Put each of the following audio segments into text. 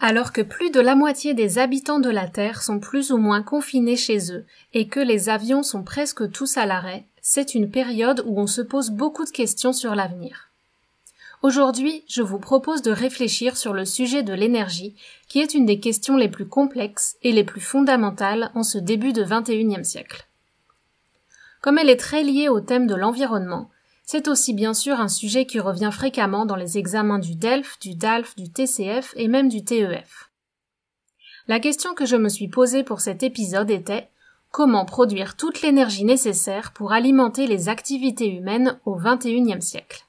Alors que plus de la moitié des habitants de la Terre sont plus ou moins confinés chez eux et que les avions sont presque tous à l'arrêt, c'est une période où on se pose beaucoup de questions sur l'avenir. Aujourd'hui, je vous propose de réfléchir sur le sujet de l'énergie, qui est une des questions les plus complexes et les plus fondamentales en ce début de XXIe siècle. Comme elle est très liée au thème de l'environnement, c'est aussi bien sûr un sujet qui revient fréquemment dans les examens du DELF, du DALF, du TCF et même du TEF. La question que je me suis posée pour cet épisode était comment produire toute l'énergie nécessaire pour alimenter les activités humaines au XXIe siècle?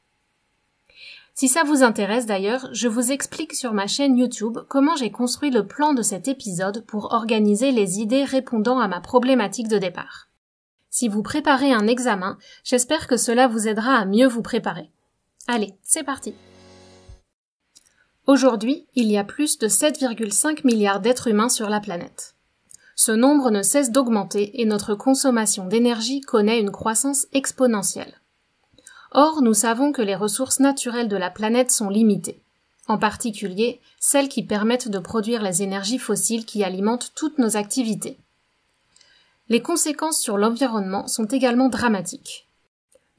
Si ça vous intéresse d'ailleurs, je vous explique sur ma chaîne YouTube comment j'ai construit le plan de cet épisode pour organiser les idées répondant à ma problématique de départ. Si vous préparez un examen, j'espère que cela vous aidera à mieux vous préparer. Allez, c'est parti. Aujourd'hui, il y a plus de 7,5 milliards d'êtres humains sur la planète. Ce nombre ne cesse d'augmenter et notre consommation d'énergie connaît une croissance exponentielle. Or, nous savons que les ressources naturelles de la planète sont limitées, en particulier celles qui permettent de produire les énergies fossiles qui alimentent toutes nos activités. Les conséquences sur l'environnement sont également dramatiques.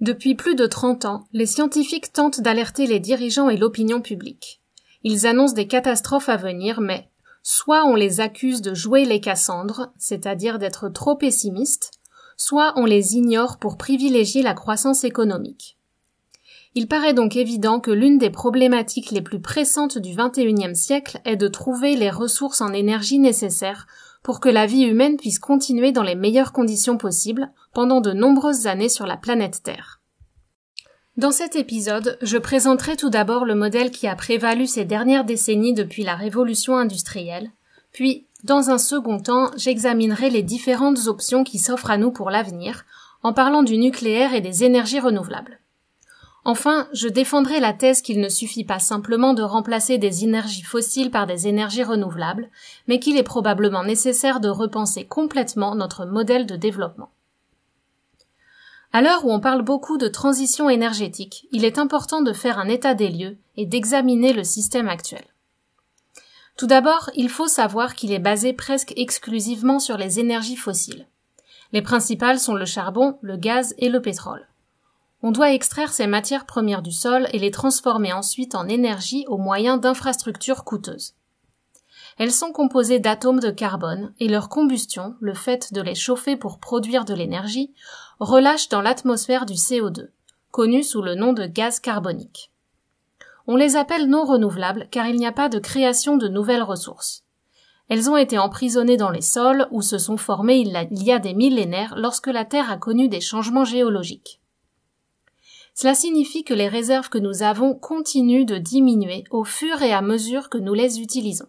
Depuis plus de 30 ans, les scientifiques tentent d'alerter les dirigeants et l'opinion publique. Ils annoncent des catastrophes à venir, mais soit on les accuse de jouer les Cassandres, c'est-à-dire d'être trop pessimistes, soit on les ignore pour privilégier la croissance économique. Il paraît donc évident que l'une des problématiques les plus pressantes du XXIe siècle est de trouver les ressources en énergie nécessaires pour que la vie humaine puisse continuer dans les meilleures conditions possibles pendant de nombreuses années sur la planète Terre. Dans cet épisode, je présenterai tout d'abord le modèle qui a prévalu ces dernières décennies depuis la révolution industrielle, puis, dans un second temps, j'examinerai les différentes options qui s'offrent à nous pour l'avenir, en parlant du nucléaire et des énergies renouvelables. Enfin, je défendrai la thèse qu'il ne suffit pas simplement de remplacer des énergies fossiles par des énergies renouvelables, mais qu'il est probablement nécessaire de repenser complètement notre modèle de développement. À l'heure où on parle beaucoup de transition énergétique, il est important de faire un état des lieux et d'examiner le système actuel. Tout d'abord, il faut savoir qu'il est basé presque exclusivement sur les énergies fossiles. Les principales sont le charbon, le gaz et le pétrole. On doit extraire ces matières premières du sol et les transformer ensuite en énergie au moyen d'infrastructures coûteuses. Elles sont composées d'atomes de carbone et leur combustion, le fait de les chauffer pour produire de l'énergie, relâche dans l'atmosphère du CO2, connu sous le nom de gaz carbonique. On les appelle non renouvelables car il n'y a pas de création de nouvelles ressources. Elles ont été emprisonnées dans les sols où se sont formées il y a des millénaires lorsque la Terre a connu des changements géologiques. Cela signifie que les réserves que nous avons continuent de diminuer au fur et à mesure que nous les utilisons.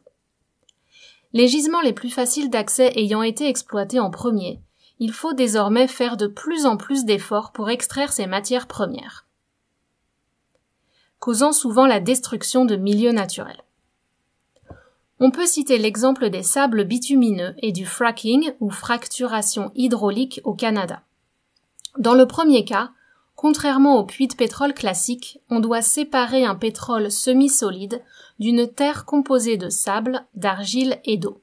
Les gisements les plus faciles d'accès ayant été exploités en premier, il faut désormais faire de plus en plus d'efforts pour extraire ces matières premières, causant souvent la destruction de milieux naturels. On peut citer l'exemple des sables bitumineux et du fracking ou fracturation hydraulique au Canada. Dans le premier cas, Contrairement au puits de pétrole classique, on doit séparer un pétrole semi-solide d'une terre composée de sable, d'argile et d'eau.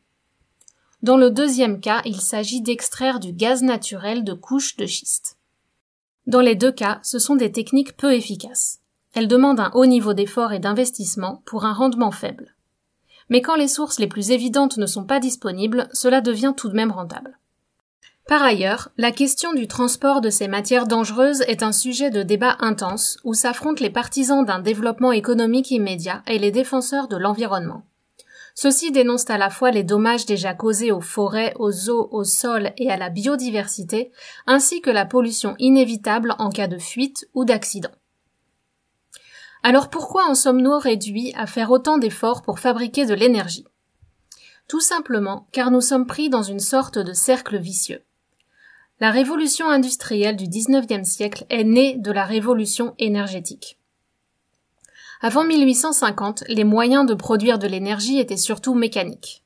Dans le deuxième cas, il s'agit d'extraire du gaz naturel de couches de schiste. Dans les deux cas, ce sont des techniques peu efficaces. Elles demandent un haut niveau d'effort et d'investissement pour un rendement faible. mais quand les sources les plus évidentes ne sont pas disponibles, cela devient tout de même rentable. Par ailleurs, la question du transport de ces matières dangereuses est un sujet de débat intense où s'affrontent les partisans d'un développement économique immédiat et les défenseurs de l'environnement. Ceux-ci dénoncent à la fois les dommages déjà causés aux forêts, aux eaux, au sol et à la biodiversité, ainsi que la pollution inévitable en cas de fuite ou d'accident. Alors pourquoi en sommes-nous réduits à faire autant d'efforts pour fabriquer de l'énergie? Tout simplement car nous sommes pris dans une sorte de cercle vicieux. La révolution industrielle du XIXe siècle est née de la révolution énergétique. Avant 1850, les moyens de produire de l'énergie étaient surtout mécaniques.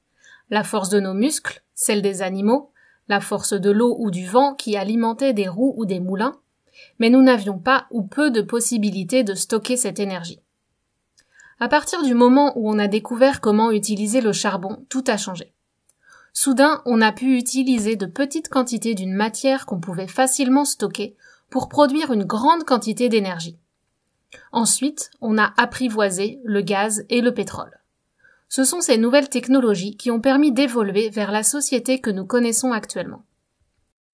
La force de nos muscles, celle des animaux, la force de l'eau ou du vent qui alimentait des roues ou des moulins, mais nous n'avions pas ou peu de possibilités de stocker cette énergie. À partir du moment où on a découvert comment utiliser le charbon, tout a changé. Soudain, on a pu utiliser de petites quantités d'une matière qu'on pouvait facilement stocker pour produire une grande quantité d'énergie. Ensuite, on a apprivoisé le gaz et le pétrole. Ce sont ces nouvelles technologies qui ont permis d'évoluer vers la société que nous connaissons actuellement.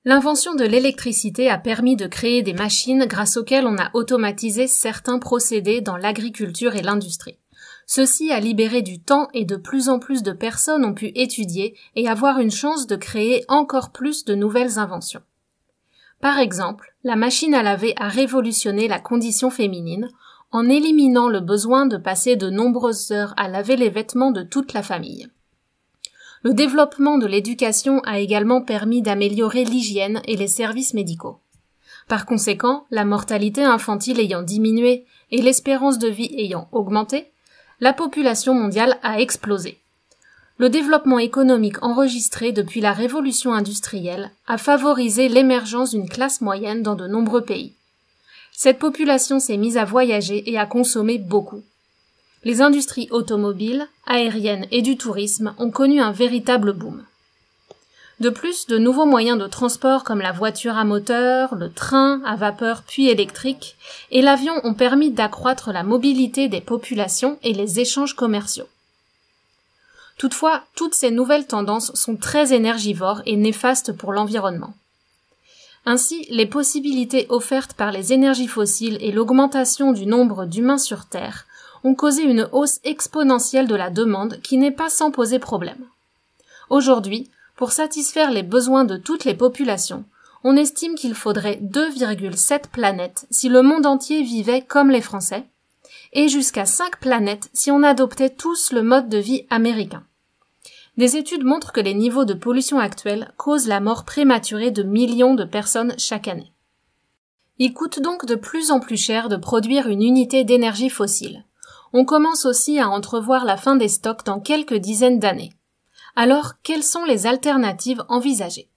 L'invention de l'électricité a permis de créer des machines grâce auxquelles on a automatisé certains procédés dans l'agriculture et l'industrie. Ceci a libéré du temps et de plus en plus de personnes ont pu étudier et avoir une chance de créer encore plus de nouvelles inventions. Par exemple, la machine à laver a révolutionné la condition féminine en éliminant le besoin de passer de nombreuses heures à laver les vêtements de toute la famille. Le développement de l'éducation a également permis d'améliorer l'hygiène et les services médicaux. Par conséquent, la mortalité infantile ayant diminué et l'espérance de vie ayant augmenté, la population mondiale a explosé. Le développement économique enregistré depuis la révolution industrielle a favorisé l'émergence d'une classe moyenne dans de nombreux pays. Cette population s'est mise à voyager et à consommer beaucoup. Les industries automobiles, aériennes et du tourisme ont connu un véritable boom. De plus, de nouveaux moyens de transport comme la voiture à moteur, le train à vapeur puis électrique et l'avion ont permis d'accroître la mobilité des populations et les échanges commerciaux. Toutefois, toutes ces nouvelles tendances sont très énergivores et néfastes pour l'environnement. Ainsi, les possibilités offertes par les énergies fossiles et l'augmentation du nombre d'humains sur Terre ont causé une hausse exponentielle de la demande qui n'est pas sans poser problème. Aujourd'hui, pour satisfaire les besoins de toutes les populations, on estime qu'il faudrait 2,7 planètes si le monde entier vivait comme les Français, et jusqu'à 5 planètes si on adoptait tous le mode de vie américain. Des études montrent que les niveaux de pollution actuels causent la mort prématurée de millions de personnes chaque année. Il coûte donc de plus en plus cher de produire une unité d'énergie fossile. On commence aussi à entrevoir la fin des stocks dans quelques dizaines d'années. Alors, quelles sont les alternatives envisagées?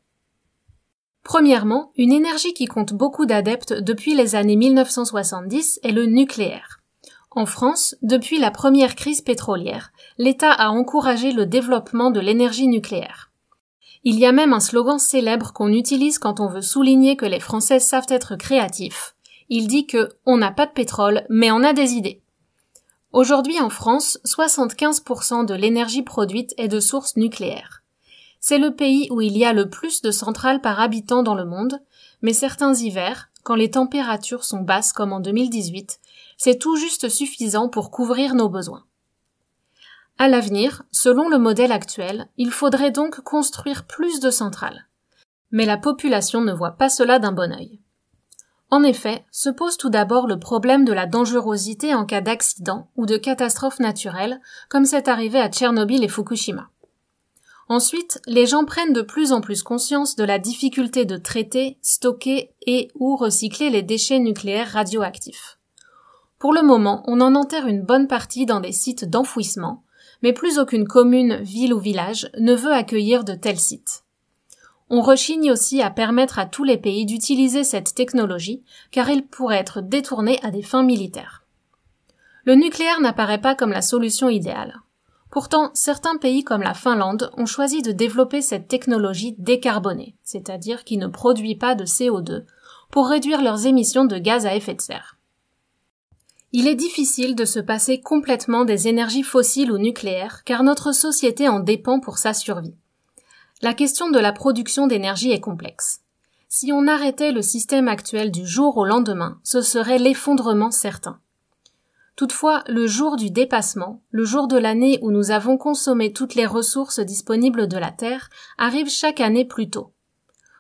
Premièrement, une énergie qui compte beaucoup d'adeptes depuis les années 1970 est le nucléaire. En France, depuis la première crise pétrolière, l'État a encouragé le développement de l'énergie nucléaire. Il y a même un slogan célèbre qu'on utilise quand on veut souligner que les Français savent être créatifs. Il dit que on n'a pas de pétrole, mais on a des idées. Aujourd'hui en France, 75% de l'énergie produite est de source nucléaire. C'est le pays où il y a le plus de centrales par habitant dans le monde, mais certains hivers, quand les températures sont basses comme en 2018, c'est tout juste suffisant pour couvrir nos besoins. À l'avenir, selon le modèle actuel, il faudrait donc construire plus de centrales. Mais la population ne voit pas cela d'un bon œil. En effet, se pose tout d'abord le problème de la dangerosité en cas d'accident ou de catastrophe naturelle, comme c'est arrivé à Tchernobyl et Fukushima. Ensuite, les gens prennent de plus en plus conscience de la difficulté de traiter, stocker et ou recycler les déchets nucléaires radioactifs. Pour le moment, on en enterre une bonne partie dans des sites d'enfouissement, mais plus aucune commune, ville ou village ne veut accueillir de tels sites. On rechigne aussi à permettre à tous les pays d'utiliser cette technologie, car il pourrait être détourné à des fins militaires. Le nucléaire n'apparaît pas comme la solution idéale. Pourtant, certains pays comme la Finlande ont choisi de développer cette technologie décarbonée, c'est-à-dire qui ne produit pas de CO2, pour réduire leurs émissions de gaz à effet de serre. Il est difficile de se passer complètement des énergies fossiles ou nucléaires car notre société en dépend pour sa survie. La question de la production d'énergie est complexe. Si on arrêtait le système actuel du jour au lendemain, ce serait l'effondrement certain. Toutefois, le jour du dépassement, le jour de l'année où nous avons consommé toutes les ressources disponibles de la Terre, arrive chaque année plus tôt.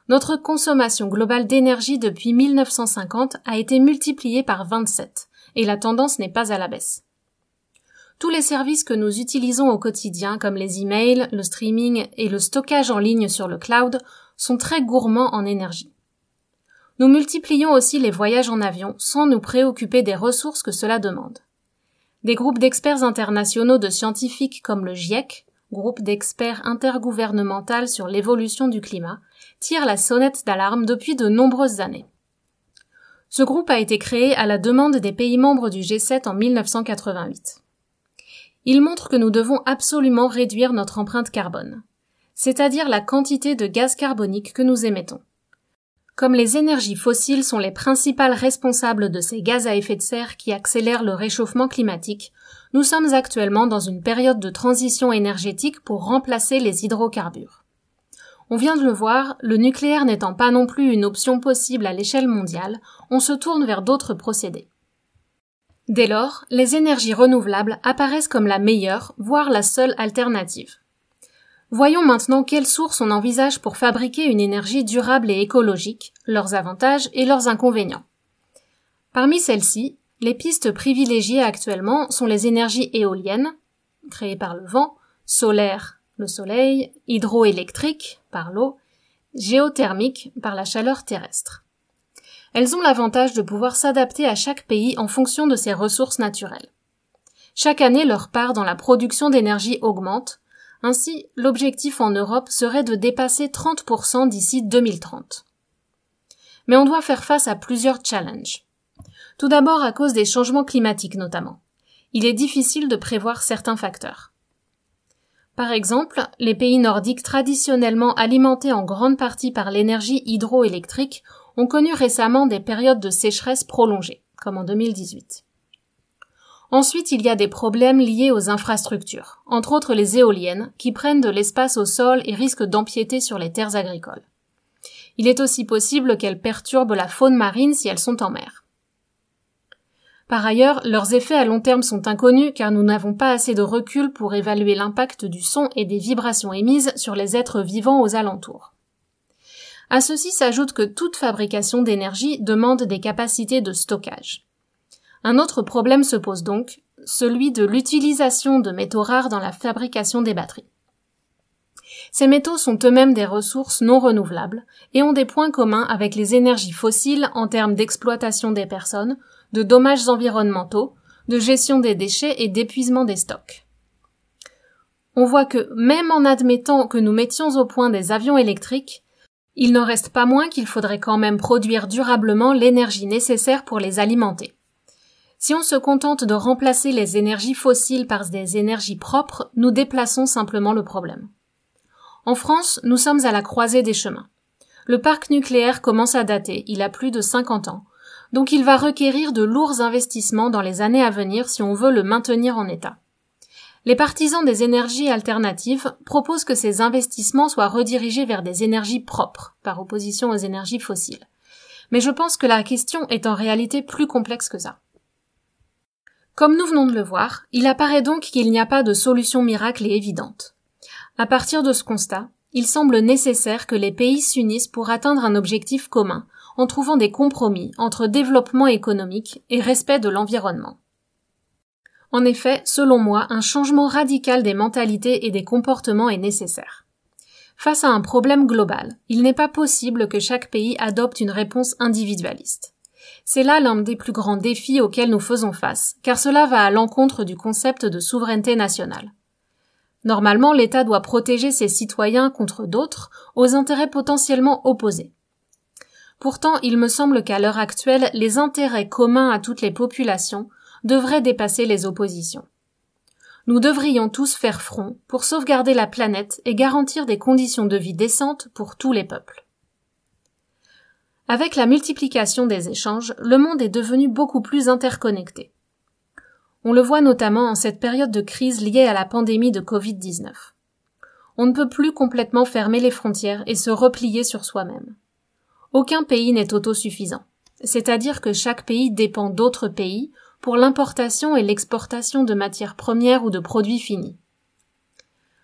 Notre consommation globale d'énergie depuis 1950 a été multipliée par 27, et la tendance n'est pas à la baisse. Tous les services que nous utilisons au quotidien, comme les emails, le streaming et le stockage en ligne sur le cloud, sont très gourmands en énergie. Nous multiplions aussi les voyages en avion sans nous préoccuper des ressources que cela demande. Des groupes d'experts internationaux de scientifiques comme le GIEC, groupe d'experts intergouvernemental sur l'évolution du climat, tirent la sonnette d'alarme depuis de nombreuses années. Ce groupe a été créé à la demande des pays membres du G7 en 1988. Il montre que nous devons absolument réduire notre empreinte carbone, c'est-à-dire la quantité de gaz carbonique que nous émettons. Comme les énergies fossiles sont les principales responsables de ces gaz à effet de serre qui accélèrent le réchauffement climatique, nous sommes actuellement dans une période de transition énergétique pour remplacer les hydrocarbures. On vient de le voir, le nucléaire n'étant pas non plus une option possible à l'échelle mondiale, on se tourne vers d'autres procédés. Dès lors, les énergies renouvelables apparaissent comme la meilleure, voire la seule alternative. Voyons maintenant quelles sources on envisage pour fabriquer une énergie durable et écologique, leurs avantages et leurs inconvénients. Parmi celles-ci, les pistes privilégiées actuellement sont les énergies éoliennes, créées par le vent, solaires le soleil, hydroélectrique, par l'eau, géothermique, par la chaleur terrestre. Elles ont l'avantage de pouvoir s'adapter à chaque pays en fonction de ses ressources naturelles. Chaque année, leur part dans la production d'énergie augmente. Ainsi, l'objectif en Europe serait de dépasser 30% d'ici 2030. Mais on doit faire face à plusieurs challenges. Tout d'abord à cause des changements climatiques notamment. Il est difficile de prévoir certains facteurs. Par exemple, les pays nordiques traditionnellement alimentés en grande partie par l'énergie hydroélectrique ont connu récemment des périodes de sécheresse prolongées, comme en 2018. Ensuite, il y a des problèmes liés aux infrastructures, entre autres les éoliennes, qui prennent de l'espace au sol et risquent d'empiéter sur les terres agricoles. Il est aussi possible qu'elles perturbent la faune marine si elles sont en mer. Par ailleurs, leurs effets à long terme sont inconnus car nous n'avons pas assez de recul pour évaluer l'impact du son et des vibrations émises sur les êtres vivants aux alentours. À ceci s'ajoute que toute fabrication d'énergie demande des capacités de stockage. Un autre problème se pose donc, celui de l'utilisation de métaux rares dans la fabrication des batteries. Ces métaux sont eux-mêmes des ressources non renouvelables et ont des points communs avec les énergies fossiles en termes d'exploitation des personnes, de dommages environnementaux, de gestion des déchets et d'épuisement des stocks. On voit que même en admettant que nous mettions au point des avions électriques, il n'en reste pas moins qu'il faudrait quand même produire durablement l'énergie nécessaire pour les alimenter. Si on se contente de remplacer les énergies fossiles par des énergies propres, nous déplaçons simplement le problème. En France, nous sommes à la croisée des chemins. Le parc nucléaire commence à dater, il a plus de 50 ans, donc il va requérir de lourds investissements dans les années à venir si on veut le maintenir en état. Les partisans des énergies alternatives proposent que ces investissements soient redirigés vers des énergies propres, par opposition aux énergies fossiles. Mais je pense que la question est en réalité plus complexe que ça. Comme nous venons de le voir, il apparaît donc qu'il n'y a pas de solution miracle et évidente. À partir de ce constat, il semble nécessaire que les pays s'unissent pour atteindre un objectif commun, en trouvant des compromis entre développement économique et respect de l'environnement. En effet, selon moi, un changement radical des mentalités et des comportements est nécessaire. Face à un problème global, il n'est pas possible que chaque pays adopte une réponse individualiste. C'est là l'un des plus grands défis auxquels nous faisons face, car cela va à l'encontre du concept de souveraineté nationale. Normalement, l'État doit protéger ses citoyens contre d'autres, aux intérêts potentiellement opposés. Pourtant, il me semble qu'à l'heure actuelle, les intérêts communs à toutes les populations devraient dépasser les oppositions. Nous devrions tous faire front pour sauvegarder la planète et garantir des conditions de vie décentes pour tous les peuples. Avec la multiplication des échanges, le monde est devenu beaucoup plus interconnecté. On le voit notamment en cette période de crise liée à la pandémie de Covid-19. On ne peut plus complètement fermer les frontières et se replier sur soi-même. Aucun pays n'est autosuffisant, c'est-à-dire que chaque pays dépend d'autres pays pour l'importation et l'exportation de matières premières ou de produits finis.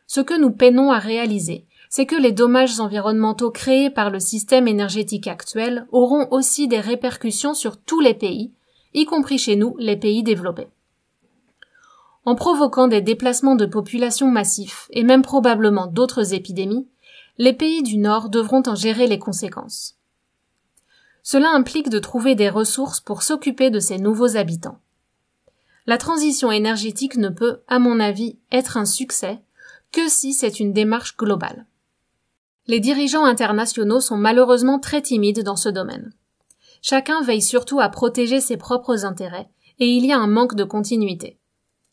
Ce que nous peinons à réaliser, c'est que les dommages environnementaux créés par le système énergétique actuel auront aussi des répercussions sur tous les pays, y compris chez nous, les pays développés. En provoquant des déplacements de population massifs et même probablement d'autres épidémies, les pays du Nord devront en gérer les conséquences. Cela implique de trouver des ressources pour s'occuper de ces nouveaux habitants. La transition énergétique ne peut, à mon avis, être un succès que si c'est une démarche globale. Les dirigeants internationaux sont malheureusement très timides dans ce domaine. Chacun veille surtout à protéger ses propres intérêts, et il y a un manque de continuité.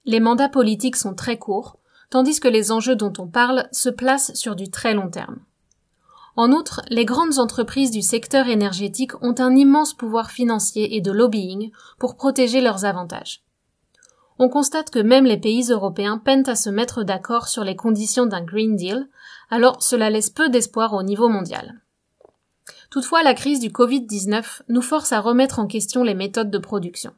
Les mandats politiques sont très courts, tandis que les enjeux dont on parle se placent sur du très long terme. En outre, les grandes entreprises du secteur énergétique ont un immense pouvoir financier et de lobbying pour protéger leurs avantages. On constate que même les pays européens peinent à se mettre d'accord sur les conditions d'un Green Deal, alors cela laisse peu d'espoir au niveau mondial. Toutefois, la crise du Covid-19 nous force à remettre en question les méthodes de production.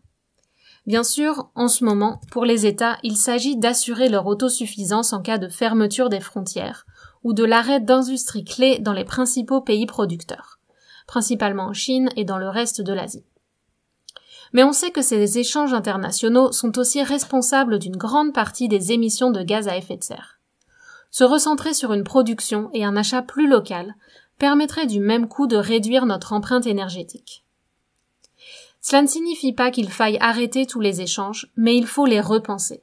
Bien sûr, en ce moment, pour les États, il s'agit d'assurer leur autosuffisance en cas de fermeture des frontières ou de l'arrêt d'industries clés dans les principaux pays producteurs, principalement en Chine et dans le reste de l'Asie. Mais on sait que ces échanges internationaux sont aussi responsables d'une grande partie des émissions de gaz à effet de serre. Se recentrer sur une production et un achat plus local permettrait du même coup de réduire notre empreinte énergétique. Cela ne signifie pas qu'il faille arrêter tous les échanges, mais il faut les repenser.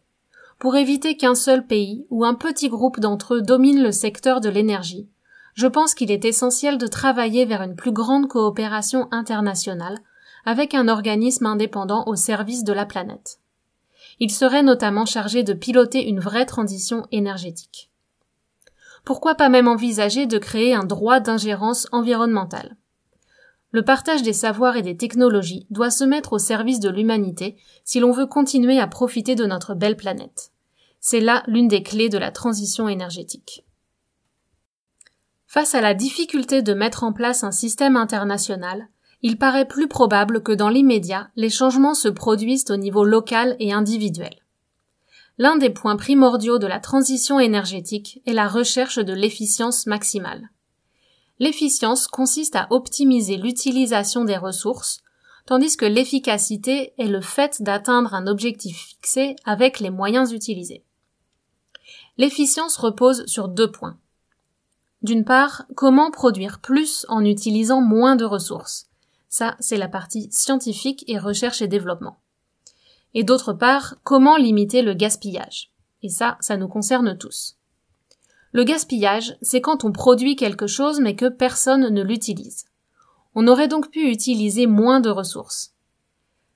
Pour éviter qu'un seul pays ou un petit groupe d'entre eux domine le secteur de l'énergie, je pense qu'il est essentiel de travailler vers une plus grande coopération internationale avec un organisme indépendant au service de la planète. Il serait notamment chargé de piloter une vraie transition énergétique. Pourquoi pas même envisager de créer un droit d'ingérence environnementale? Le partage des savoirs et des technologies doit se mettre au service de l'humanité si l'on veut continuer à profiter de notre belle planète. C'est là l'une des clés de la transition énergétique. Face à la difficulté de mettre en place un système international, il paraît plus probable que dans l'immédiat, les changements se produisent au niveau local et individuel. L'un des points primordiaux de la transition énergétique est la recherche de l'efficience maximale. L'efficience consiste à optimiser l'utilisation des ressources, tandis que l'efficacité est le fait d'atteindre un objectif fixé avec les moyens utilisés. L'efficience repose sur deux points. D'une part, comment produire plus en utilisant moins de ressources. Ça, c'est la partie scientifique et recherche et développement. Et d'autre part, comment limiter le gaspillage? Et ça, ça nous concerne tous. Le gaspillage, c'est quand on produit quelque chose mais que personne ne l'utilise. On aurait donc pu utiliser moins de ressources.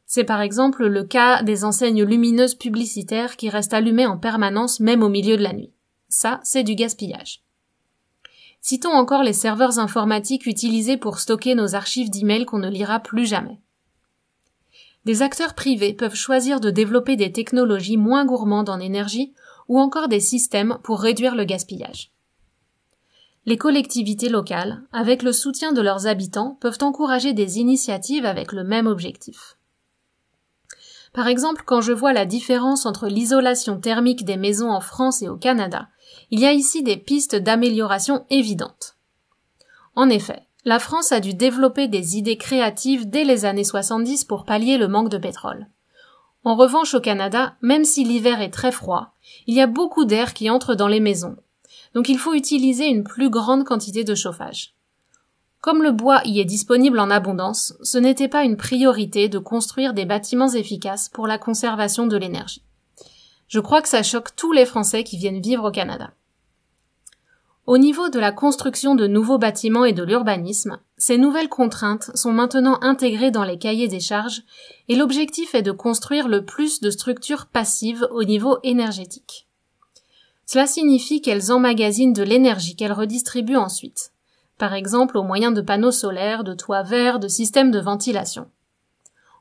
C'est par exemple le cas des enseignes lumineuses publicitaires qui restent allumées en permanence même au milieu de la nuit. Ça, c'est du gaspillage. Citons encore les serveurs informatiques utilisés pour stocker nos archives d'emails qu'on ne lira plus jamais. Des acteurs privés peuvent choisir de développer des technologies moins gourmandes en énergie ou encore des systèmes pour réduire le gaspillage. Les collectivités locales, avec le soutien de leurs habitants, peuvent encourager des initiatives avec le même objectif. Par exemple, quand je vois la différence entre l'isolation thermique des maisons en France et au Canada, il y a ici des pistes d'amélioration évidentes. En effet, la France a dû développer des idées créatives dès les années 70 pour pallier le manque de pétrole. En revanche, au Canada, même si l'hiver est très froid, il y a beaucoup d'air qui entre dans les maisons. Donc il faut utiliser une plus grande quantité de chauffage. Comme le bois y est disponible en abondance, ce n'était pas une priorité de construire des bâtiments efficaces pour la conservation de l'énergie. Je crois que ça choque tous les Français qui viennent vivre au Canada. Au niveau de la construction de nouveaux bâtiments et de l'urbanisme, ces nouvelles contraintes sont maintenant intégrées dans les cahiers des charges et l'objectif est de construire le plus de structures passives au niveau énergétique. Cela signifie qu'elles emmagasinent de l'énergie qu'elles redistribuent ensuite, par exemple au moyen de panneaux solaires, de toits verts, de systèmes de ventilation.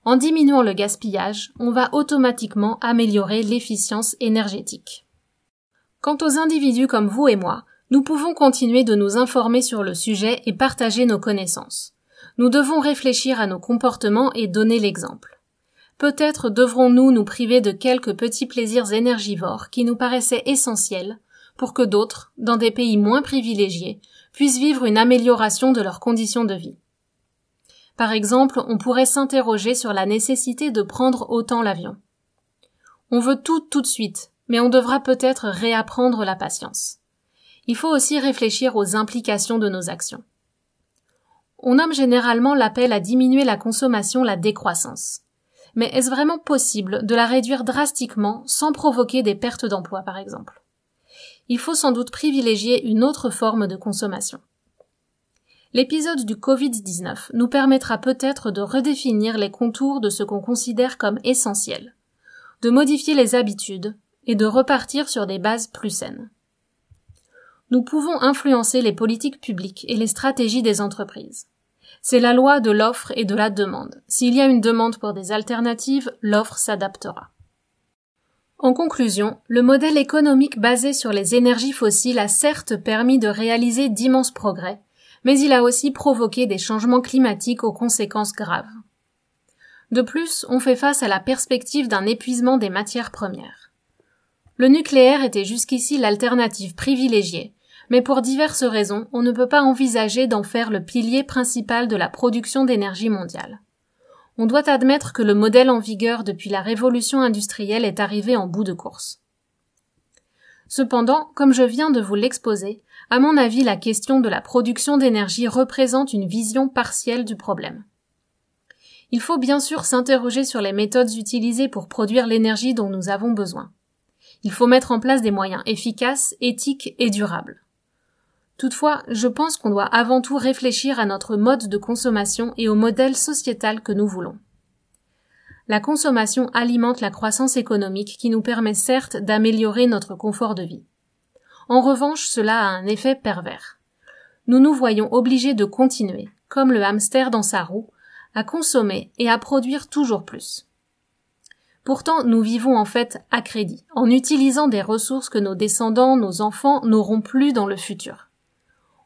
En diminuant le gaspillage, on va automatiquement améliorer l'efficience énergétique. Quant aux individus comme vous et moi, nous pouvons continuer de nous informer sur le sujet et partager nos connaissances. Nous devons réfléchir à nos comportements et donner l'exemple. Peut-être devrons-nous nous priver de quelques petits plaisirs énergivores qui nous paraissaient essentiels pour que d'autres, dans des pays moins privilégiés, puissent vivre une amélioration de leurs conditions de vie. Par exemple, on pourrait s'interroger sur la nécessité de prendre autant l'avion. On veut tout tout de suite, mais on devra peut-être réapprendre la patience. Il faut aussi réfléchir aux implications de nos actions. On nomme généralement l'appel à diminuer la consommation la décroissance. Mais est-ce vraiment possible de la réduire drastiquement sans provoquer des pertes d'emploi, par exemple? Il faut sans doute privilégier une autre forme de consommation. L'épisode du Covid-19 nous permettra peut-être de redéfinir les contours de ce qu'on considère comme essentiel, de modifier les habitudes et de repartir sur des bases plus saines. Nous pouvons influencer les politiques publiques et les stratégies des entreprises. C'est la loi de l'offre et de la demande. S'il y a une demande pour des alternatives, l'offre s'adaptera. En conclusion, le modèle économique basé sur les énergies fossiles a certes permis de réaliser d'immenses progrès, mais il a aussi provoqué des changements climatiques aux conséquences graves. De plus, on fait face à la perspective d'un épuisement des matières premières. Le nucléaire était jusqu'ici l'alternative privilégiée, mais pour diverses raisons, on ne peut pas envisager d'en faire le pilier principal de la production d'énergie mondiale. On doit admettre que le modèle en vigueur depuis la révolution industrielle est arrivé en bout de course. Cependant, comme je viens de vous l'exposer, à mon avis, la question de la production d'énergie représente une vision partielle du problème. Il faut bien sûr s'interroger sur les méthodes utilisées pour produire l'énergie dont nous avons besoin. Il faut mettre en place des moyens efficaces, éthiques et durables. Toutefois, je pense qu'on doit avant tout réfléchir à notre mode de consommation et au modèle sociétal que nous voulons. La consommation alimente la croissance économique qui nous permet certes d'améliorer notre confort de vie. En revanche, cela a un effet pervers. Nous nous voyons obligés de continuer, comme le hamster dans sa roue, à consommer et à produire toujours plus. Pourtant, nous vivons en fait à crédit, en utilisant des ressources que nos descendants, nos enfants n'auront plus dans le futur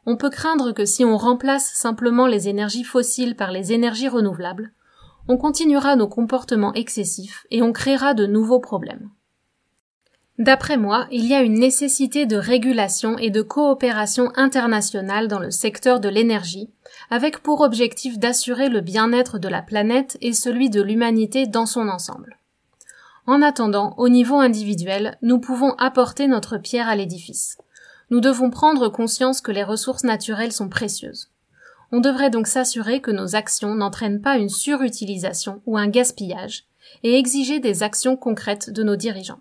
on peut craindre que si on remplace simplement les énergies fossiles par les énergies renouvelables, on continuera nos comportements excessifs et on créera de nouveaux problèmes. D'après moi, il y a une nécessité de régulation et de coopération internationale dans le secteur de l'énergie, avec pour objectif d'assurer le bien-être de la planète et celui de l'humanité dans son ensemble. En attendant, au niveau individuel, nous pouvons apporter notre pierre à l'édifice nous devons prendre conscience que les ressources naturelles sont précieuses. On devrait donc s'assurer que nos actions n'entraînent pas une surutilisation ou un gaspillage, et exiger des actions concrètes de nos dirigeants.